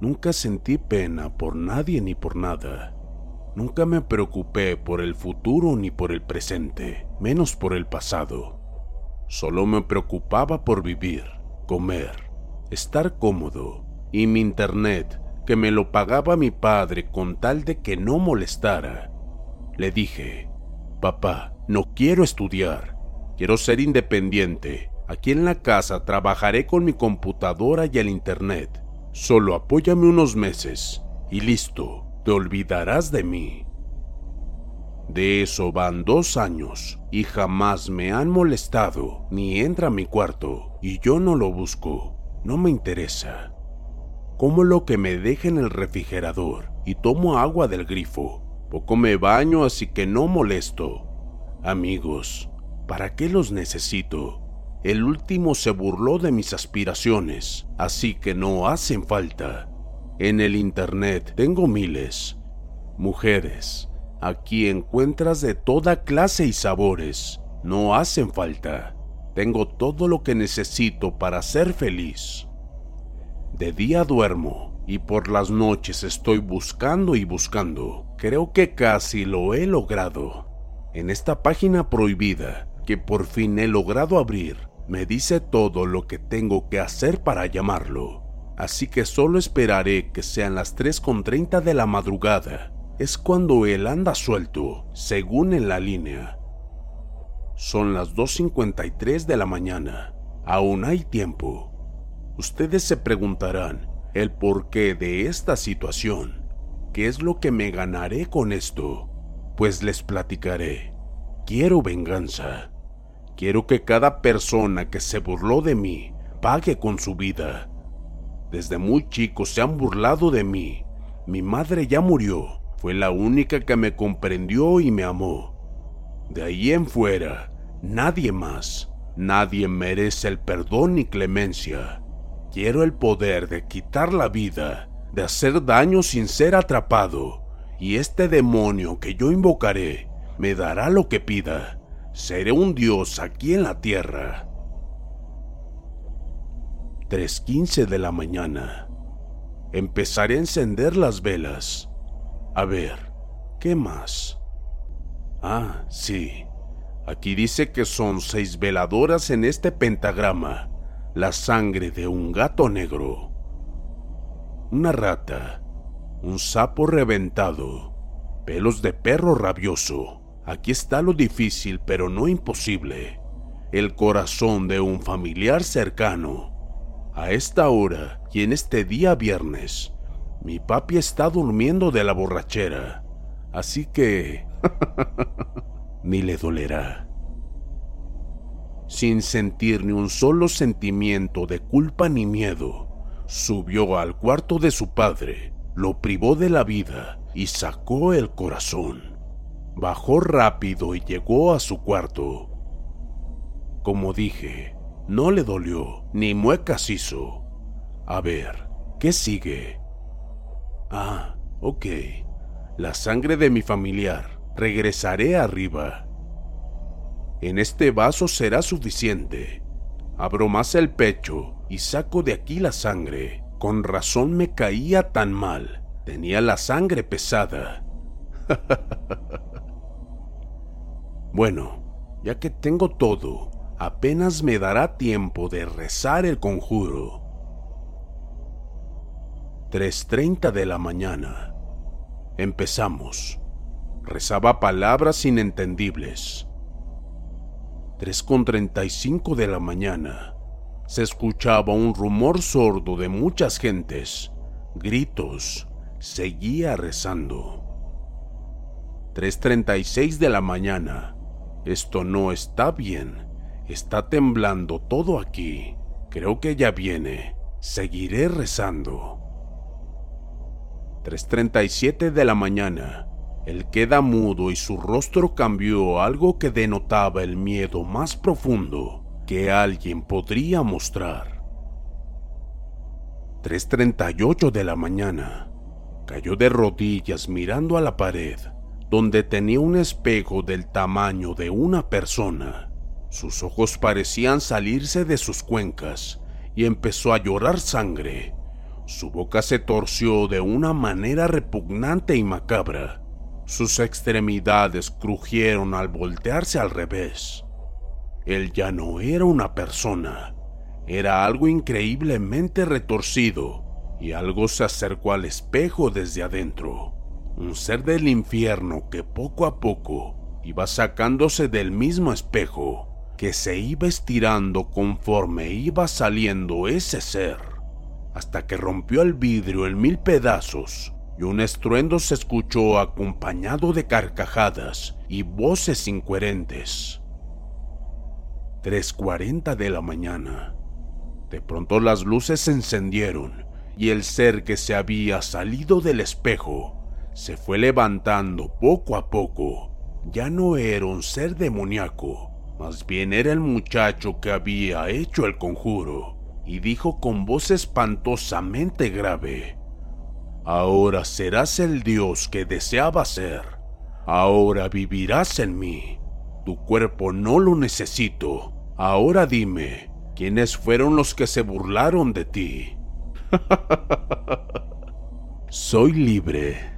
Nunca sentí pena por nadie ni por nada. Nunca me preocupé por el futuro ni por el presente, menos por el pasado. Solo me preocupaba por vivir, comer, estar cómodo y mi internet, que me lo pagaba mi padre con tal de que no molestara. Le dije, papá, no quiero estudiar, quiero ser independiente. Aquí en la casa trabajaré con mi computadora y el internet. Solo apóyame unos meses y listo, te olvidarás de mí. De eso van dos años y jamás me han molestado ni entra a mi cuarto y yo no lo busco, no me interesa. Como lo que me deja en el refrigerador y tomo agua del grifo. Poco me baño así que no molesto. Amigos, ¿para qué los necesito? El último se burló de mis aspiraciones, así que no hacen falta. En el Internet tengo miles. Mujeres, aquí encuentras de toda clase y sabores. No hacen falta. Tengo todo lo que necesito para ser feliz. De día duermo y por las noches estoy buscando y buscando. Creo que casi lo he logrado. En esta página prohibida que por fin he logrado abrir, me dice todo lo que tengo que hacer para llamarlo. Así que solo esperaré que sean las 3.30 de la madrugada. Es cuando él anda suelto, según en la línea. Son las 2.53 de la mañana. Aún hay tiempo. Ustedes se preguntarán el porqué de esta situación. ¿Qué es lo que me ganaré con esto? Pues les platicaré. Quiero venganza. Quiero que cada persona que se burló de mí pague con su vida. Desde muy chico se han burlado de mí. Mi madre ya murió. Fue la única que me comprendió y me amó. De ahí en fuera, nadie más. Nadie merece el perdón ni clemencia. Quiero el poder de quitar la vida, de hacer daño sin ser atrapado. Y este demonio que yo invocaré me dará lo que pida. Seré un dios aquí en la tierra. 3.15 de la mañana. Empezaré a encender las velas. A ver, ¿qué más? Ah, sí. Aquí dice que son seis veladoras en este pentagrama. La sangre de un gato negro. Una rata. Un sapo reventado. Pelos de perro rabioso. Aquí está lo difícil, pero no imposible. El corazón de un familiar cercano. A esta hora y en este día viernes, mi papi está durmiendo de la borrachera, así que ni le dolerá. Sin sentir ni un solo sentimiento de culpa ni miedo, subió al cuarto de su padre, lo privó de la vida y sacó el corazón. Bajó rápido y llegó a su cuarto. Como dije, No le dolió, ni muecas hizo. A ver, ¿qué sigue? Ah, ok. La sangre de mi familiar. Regresaré arriba. En este vaso será suficiente. Abro más el pecho y saco de aquí la sangre. Con razón me caía tan mal. Tenía la sangre pesada. bueno, ya que tengo todo, apenas me dará tiempo de rezar el conjuro. 3.30 de la mañana. Empezamos. Rezaba palabras inentendibles. 3.35 de la mañana. Se escuchaba un rumor sordo de muchas gentes, gritos. Seguía rezando. 3.36 de la mañana. Esto no está bien. Está temblando todo aquí. Creo que ya viene. Seguiré rezando. 3.37 de la mañana. Él queda mudo y su rostro cambió algo que denotaba el miedo más profundo que alguien podría mostrar. 3.38 de la mañana. Cayó de rodillas mirando a la pared, donde tenía un espejo del tamaño de una persona. Sus ojos parecían salirse de sus cuencas y empezó a llorar sangre. Su boca se torció de una manera repugnante y macabra. Sus extremidades crujieron al voltearse al revés. Él ya no era una persona, era algo increíblemente retorcido, y algo se acercó al espejo desde adentro. Un ser del infierno que poco a poco iba sacándose del mismo espejo, que se iba estirando conforme iba saliendo ese ser hasta que rompió el vidrio en mil pedazos y un estruendo se escuchó acompañado de carcajadas y voces incoherentes. 3.40 de la mañana. De pronto las luces se encendieron y el ser que se había salido del espejo se fue levantando poco a poco. Ya no era un ser demoníaco, más bien era el muchacho que había hecho el conjuro y dijo con voz espantosamente grave, Ahora serás el Dios que deseaba ser. Ahora vivirás en mí. Tu cuerpo no lo necesito. Ahora dime, ¿quiénes fueron los que se burlaron de ti? Soy libre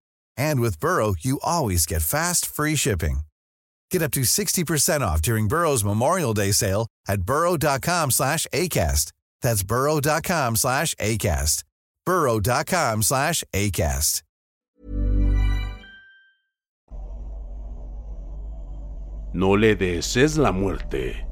And with Burrow, you always get fast, free shipping. Get up to 60% off during Burrow's Memorial Day sale at burrow.com slash ACAST. That's burrow.com slash ACAST. burrow.com slash ACAST. No le desees la muerte.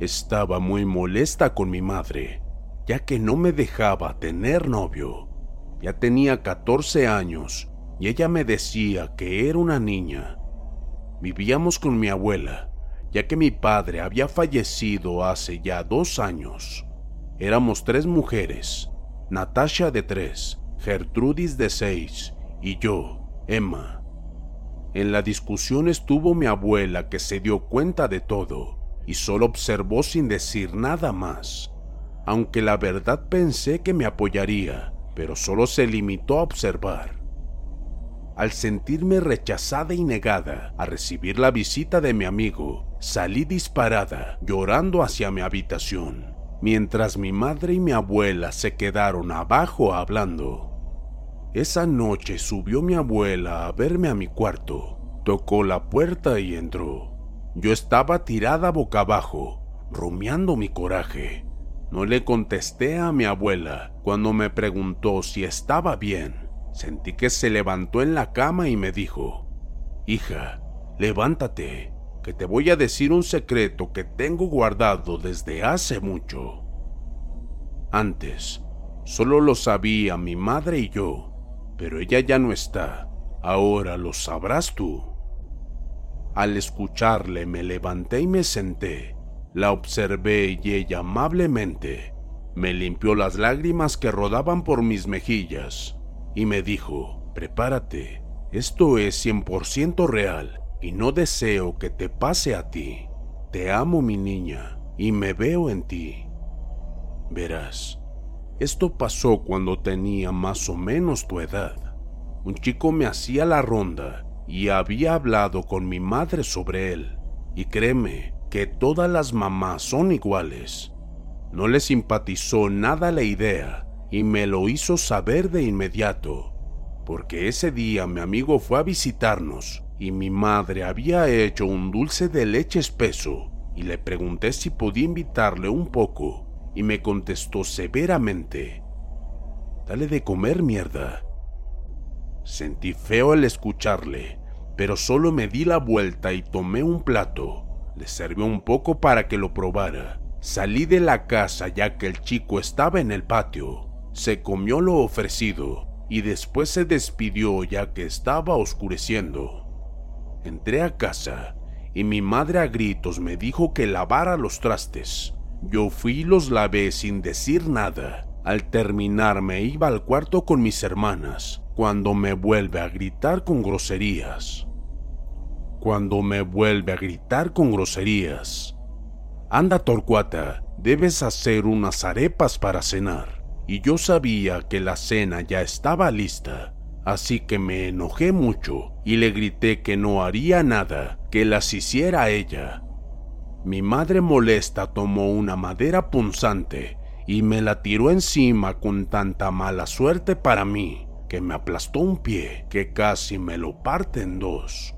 Estaba muy molesta con mi madre ya que no me dejaba tener novio. Ya tenía 14 años y ella me decía que era una niña. Vivíamos con mi abuela, ya que mi padre había fallecido hace ya dos años. Éramos tres mujeres, Natasha de tres, Gertrudis de seis y yo, Emma. En la discusión estuvo mi abuela que se dio cuenta de todo y solo observó sin decir nada más aunque la verdad pensé que me apoyaría, pero solo se limitó a observar. Al sentirme rechazada y negada a recibir la visita de mi amigo, salí disparada, llorando hacia mi habitación. mientras mi madre y mi abuela se quedaron abajo hablando. Esa noche subió mi abuela a verme a mi cuarto, tocó la puerta y entró. Yo estaba tirada boca abajo, rumiando mi coraje. No le contesté a mi abuela cuando me preguntó si estaba bien. Sentí que se levantó en la cama y me dijo, Hija, levántate, que te voy a decir un secreto que tengo guardado desde hace mucho. Antes, solo lo sabía mi madre y yo, pero ella ya no está. Ahora lo sabrás tú. Al escucharle me levanté y me senté. La observé y ella amablemente me limpió las lágrimas que rodaban por mis mejillas y me dijo, prepárate, esto es 100% real y no deseo que te pase a ti. Te amo mi niña y me veo en ti. Verás, esto pasó cuando tenía más o menos tu edad. Un chico me hacía la ronda y había hablado con mi madre sobre él. Y créeme que todas las mamás son iguales. No le simpatizó nada la idea y me lo hizo saber de inmediato, porque ese día mi amigo fue a visitarnos y mi madre había hecho un dulce de leche espeso y le pregunté si podía invitarle un poco y me contestó severamente, dale de comer mierda. Sentí feo al escucharle, pero solo me di la vuelta y tomé un plato. Le serví un poco para que lo probara. Salí de la casa ya que el chico estaba en el patio se comió lo ofrecido y después se despidió ya que estaba oscureciendo. Entré a casa y mi madre a gritos me dijo que lavara los trastes. Yo fui y los lavé sin decir nada. Al terminar me iba al cuarto con mis hermanas, cuando me vuelve a gritar con groserías. Cuando me vuelve a gritar con groserías. Anda, Torcuata, debes hacer unas arepas para cenar y yo sabía que la cena ya estaba lista, así que me enojé mucho y le grité que no haría nada, que las hiciera ella. Mi madre molesta tomó una madera punzante y me la tiró encima con tanta mala suerte para mí que me aplastó un pie que casi me lo parte en dos.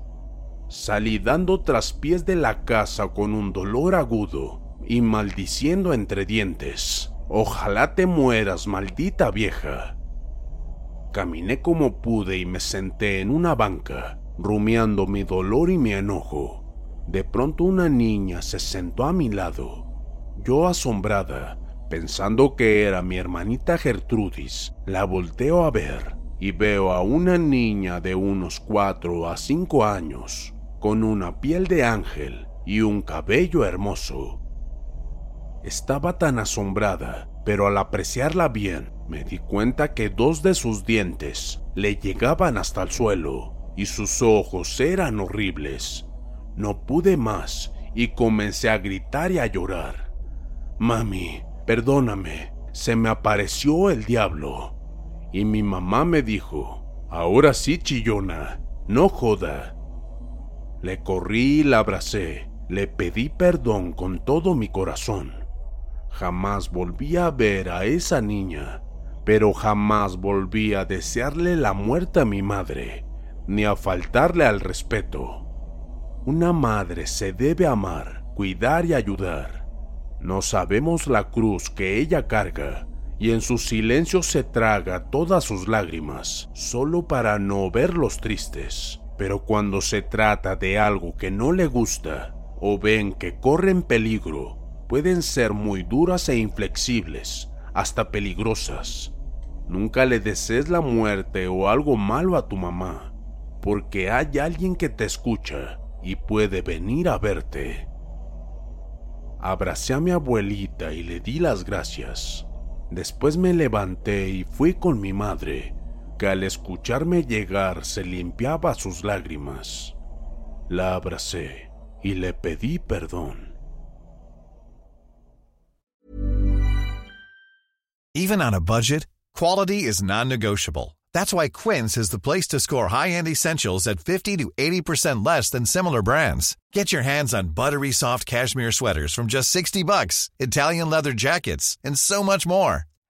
Salí dando traspiés de la casa con un dolor agudo y maldiciendo entre dientes. Ojalá te mueras, maldita vieja. Caminé como pude y me senté en una banca, rumiando mi dolor y mi enojo. De pronto una niña se sentó a mi lado. Yo asombrada, pensando que era mi hermanita Gertrudis, la volteo a ver y veo a una niña de unos cuatro a cinco años, con una piel de ángel y un cabello hermoso. Estaba tan asombrada, pero al apreciarla bien, me di cuenta que dos de sus dientes le llegaban hasta el suelo y sus ojos eran horribles. No pude más y comencé a gritar y a llorar. Mami, perdóname, se me apareció el diablo. Y mi mamá me dijo, ahora sí, chillona, no joda. Le corrí y la abracé, le pedí perdón con todo mi corazón. Jamás volví a ver a esa niña, pero jamás volví a desearle la muerte a mi madre, ni a faltarle al respeto. Una madre se debe amar, cuidar y ayudar. No sabemos la cruz que ella carga, y en su silencio se traga todas sus lágrimas, solo para no verlos tristes. Pero cuando se trata de algo que no le gusta, o ven que corre en peligro, pueden ser muy duras e inflexibles, hasta peligrosas. Nunca le desees la muerte o algo malo a tu mamá, porque hay alguien que te escucha y puede venir a verte. Abracé a mi abuelita y le di las gracias. Después me levanté y fui con mi madre, que al escucharme llegar se limpiaba sus lágrimas. La abracé y le pedí perdón. Even on a budget, quality is non-negotiable. That's why Quince is the place to score high-end essentials at 50 to 80% less than similar brands. Get your hands on buttery soft cashmere sweaters from just 60 bucks, Italian leather jackets, and so much more.